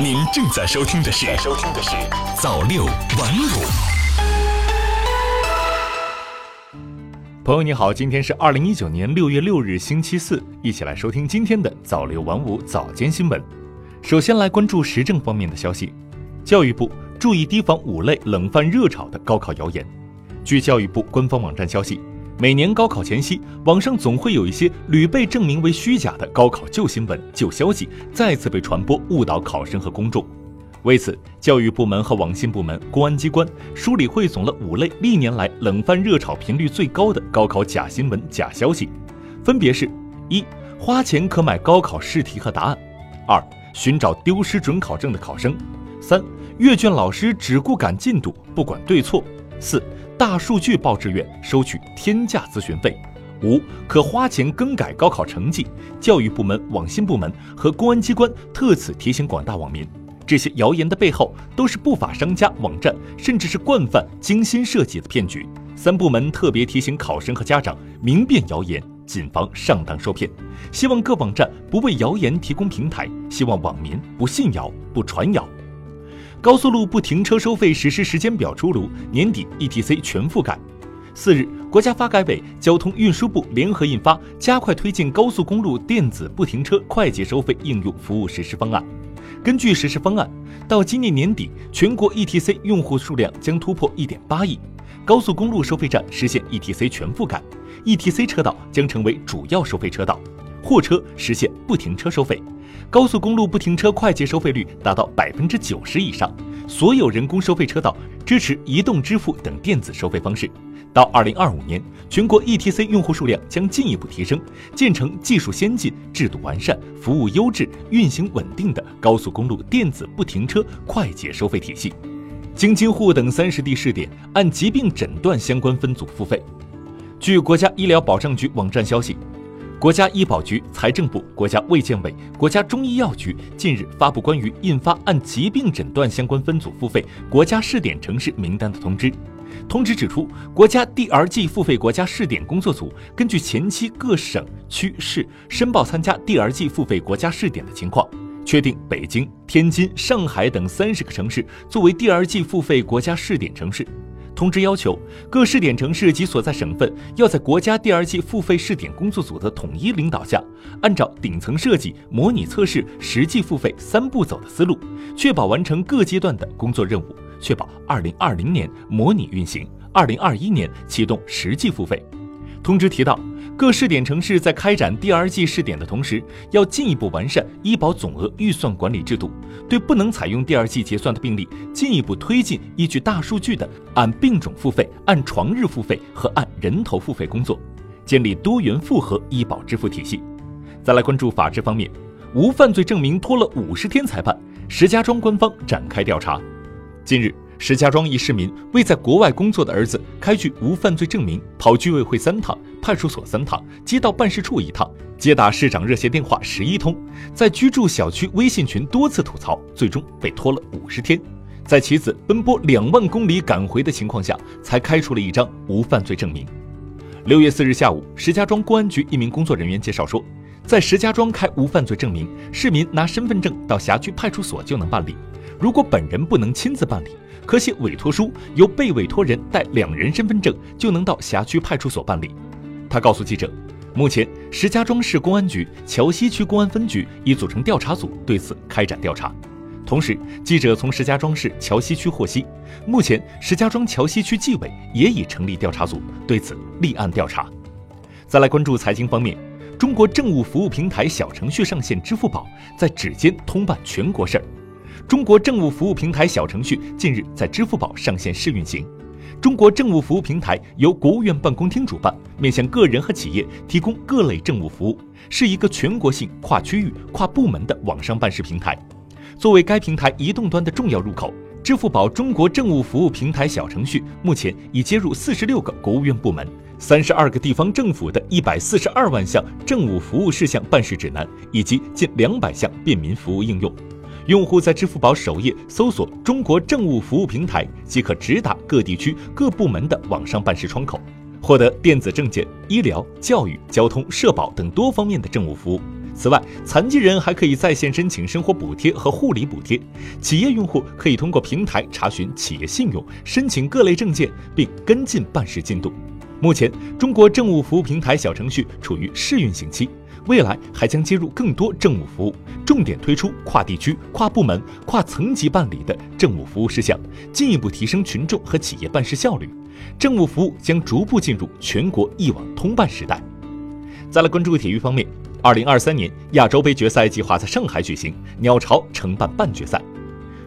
您正在收听的是《收听的是早六晚五》。朋友你好，今天是二零一九年六月六日星期四，一起来收听今天的早六晚五早间新闻。首先来关注时政方面的消息，教育部注意提防五类冷饭热炒的高考谣言。据教育部官方网站消息。每年高考前夕，网上总会有一些屡被证明为虚假的高考旧新闻、旧消息再次被传播，误导考生和公众。为此，教育部门和网信部门、公安机关梳理汇总了五类历年来冷饭热炒频率最高的高考假新闻、假消息，分别是：一、花钱可买高考试题和答案；二、寻找丢失准考证的考生；三、阅卷老师只顾赶进度，不管对错；四。大数据报志愿收取天价咨询费，五可花钱更改高考成绩。教育部门、网信部门和公安机关特此提醒广大网民，这些谣言的背后都是不法商家、网站甚至是惯犯精心设计的骗局。三部门特别提醒考生和家长明辨谣言，谨防上当受骗。希望各网站不为谣言提供平台，希望网民不信谣、不传谣。高速路不停车收费实施时间表出炉，年底 ETC 全覆盖。四日，国家发改委、交通运输部联合印发《加快推进高速公路电子不停车快捷收费应用服务实施方案》。根据实施方案，到今年年底，全国 ETC 用户数量将突破1.8亿，高速公路收费站实现 ETC 全覆盖，ETC 车道将成为主要收费车道，货车实现不停车收费。高速公路不停车快捷收费率达到百分之九十以上，所有人工收费车道支持移动支付等电子收费方式。到二零二五年，全国 ETC 用户数量将进一步提升，建成技术先进、制度完善、服务优质、运行稳定的高速公路电子不停车快捷收费体系。京津沪等三十地试点按疾病诊断相关分组付费。据国家医疗保障局网站消息。国家医保局、财政部、国家卫健委、国家中医药局近日发布关于印发按疾病诊断相关分组付费国家试点城市名单的通知。通知指出，国家 DRG 付费国家试点工作组根据前期各省区市申报参加 DRG 付费国家试点的情况，确定北京、天津、上海等三十个城市作为 DRG 付费国家试点城市。通知要求，各试点城市及所在省份要在国家第二期付费试点工作组的统一领导下，按照顶层设计、模拟测试、实际付费三步走的思路，确保完成各阶段的工作任务，确保二零二零年模拟运行，二零二一年启动实际付费。通知提到。各试点城市在开展第二季试点的同时，要进一步完善医保总额预算管理制度，对不能采用第二季结算的病例，进一步推进依据大数据的按病种付费、按床日付费和按人头付费工作，建立多元复合医保支付体系。再来关注法治方面，无犯罪证明拖了五十天才办，石家庄官方展开调查。近日。石家庄一市民为在国外工作的儿子开具无犯罪证明，跑居委会三趟、派出所三趟、街道办事处一趟，接打市长热线电话十一通，在居住小区微信群多次吐槽，最终被拖了五十天，在妻子奔波两万公里赶回的情况下，才开出了一张无犯罪证明。六月四日下午，石家庄公安局一名工作人员介绍说，在石家庄开无犯罪证明，市民拿身份证到辖区派出所就能办理，如果本人不能亲自办理。可写委托书，由被委托人带两人身份证就能到辖区派出所办理。他告诉记者，目前石家庄市公安局桥西区公安分局已组成调查组对此开展调查。同时，记者从石家庄市桥西区获悉，目前石家庄桥西区纪委也已成立调查组对此立案调查。再来关注财经方面，中国政务服务平台小程序上线，支付宝在指尖通办全国事儿。中国政务服务平台小程序近日在支付宝上线试运行。中国政务服务平台由国务院办公厅主办，面向个人和企业提供各类政务服务，是一个全国性、跨区域、跨部门的网上办事平台。作为该平台移动端的重要入口，支付宝中国政务服务平台小程序目前已接入四十六个国务院部门、三十二个地方政府的一百四十二万项政务服务事项办事指南，以及近两百项便民服务应用。用户在支付宝首页搜索“中国政务服务平台”，即可直达各地区各部门的网上办事窗口，获得电子证件、医疗、教育、交通、社保等多方面的政务服务。此外，残疾人还可以在线申请生活补贴和护理补贴，企业用户可以通过平台查询企业信用、申请各类证件，并跟进办事进度。目前，中国政务服务平台小程序处于试运行期，未来还将接入更多政务服务，重点推出跨地区、跨部门、跨层级办理的政务服务事项，进一步提升群众和企业办事效率。政务服务将逐步进入全国一网通办时代。再来关注体育方面。二零二三年亚洲杯决赛计划在上海举行，鸟巢承办半决赛。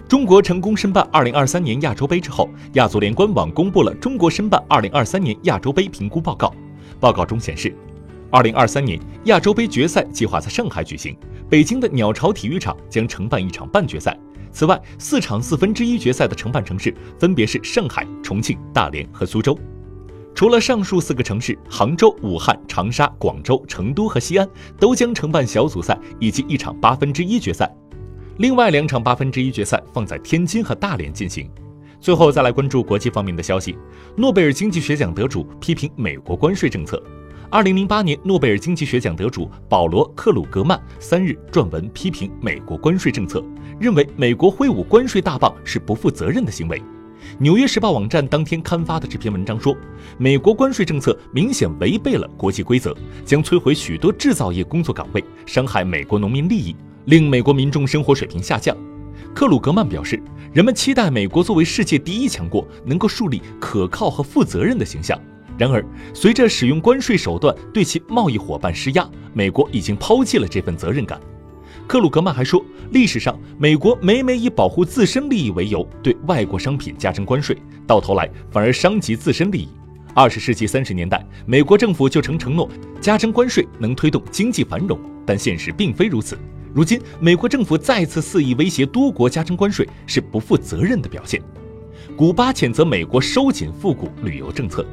中国成功申办二零二三年亚洲杯之后，亚足联官网公布了中国申办二零二三年亚洲杯评估报告。报告中显示，二零二三年亚洲杯决赛计划在上海举行，北京的鸟巢体育场将承办一场半决赛。此外，四场四分之一决赛的承办城市分别是上海、重庆、大连和苏州。除了上述四个城市，杭州、武汉、长沙、广州、成都和西安都将承办小组赛以及一场八分之一决赛，另外两场八分之一决赛放在天津和大连进行。最后再来关注国际方面的消息，诺贝尔经济学奖得主批评美国关税政策。二零零八年诺贝尔经济学奖得主保罗·克鲁格曼三日撰文批评美国关税政策，认为美国挥舞关税大棒是不负责任的行为。《纽约时报》网站当天刊发的这篇文章说，美国关税政策明显违背了国际规则，将摧毁许多制造业工作岗位，伤害美国农民利益，令美国民众生活水平下降。克鲁格曼表示，人们期待美国作为世界第一强国，能够树立可靠和负责任的形象。然而，随着使用关税手段对其贸易伙伴施压，美国已经抛弃了这份责任感。克鲁格曼还说，历史上美国每每以保护自身利益为由对外国商品加征关税，到头来反而伤及自身利益。二十世纪三十年代，美国政府就曾承诺加征关税能推动经济繁荣，但现实并非如此。如今，美国政府再次肆意威胁多国加征关税，是不负责任的表现。古巴谴责美国收紧复古旅游政策。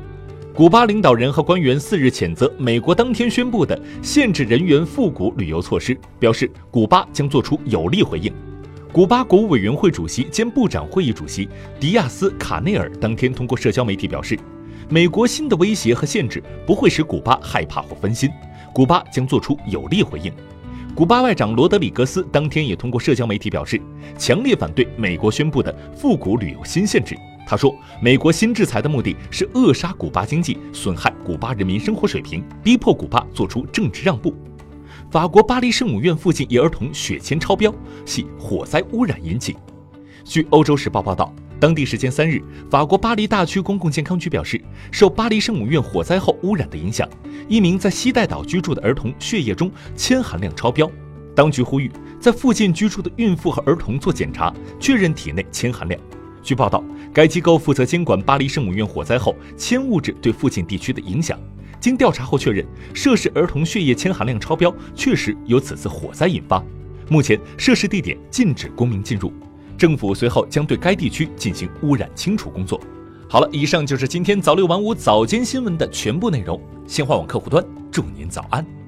古巴领导人和官员四日谴责美国当天宣布的限制人员复古旅游措施，表示古巴将做出有力回应。古巴国务委员会主席兼部长会议主席迪亚斯卡内尔当天通过社交媒体表示，美国新的威胁和限制不会使古巴害怕或分心，古巴将做出有力回应。古巴外长罗德里格斯当天也通过社交媒体表示，强烈反对美国宣布的复古旅游新限制。他说：“美国新制裁的目的是扼杀古巴经济，损害古巴人民生活水平，逼迫古巴做出政治让步。”法国巴黎圣母院附近一儿童血铅超标，系火灾污染引起。据《欧洲时报》报道，当地时间三日，法国巴黎大区公共健康局表示，受巴黎圣母院火灾后污染的影响，一名在西带岛居住的儿童血液中铅含量超标。当局呼吁在附近居住的孕妇和儿童做检查，确认体内铅含量。据报道，该机构负责监管巴黎圣母院火灾后铅物质对附近地区的影响。经调查后确认，涉事儿童血液铅含量超标，确实由此次火灾引发。目前，涉事地点禁止公民进入。政府随后将对该地区进行污染清除工作。好了，以上就是今天早六晚五早间新闻的全部内容。新华网客户端，祝您早安。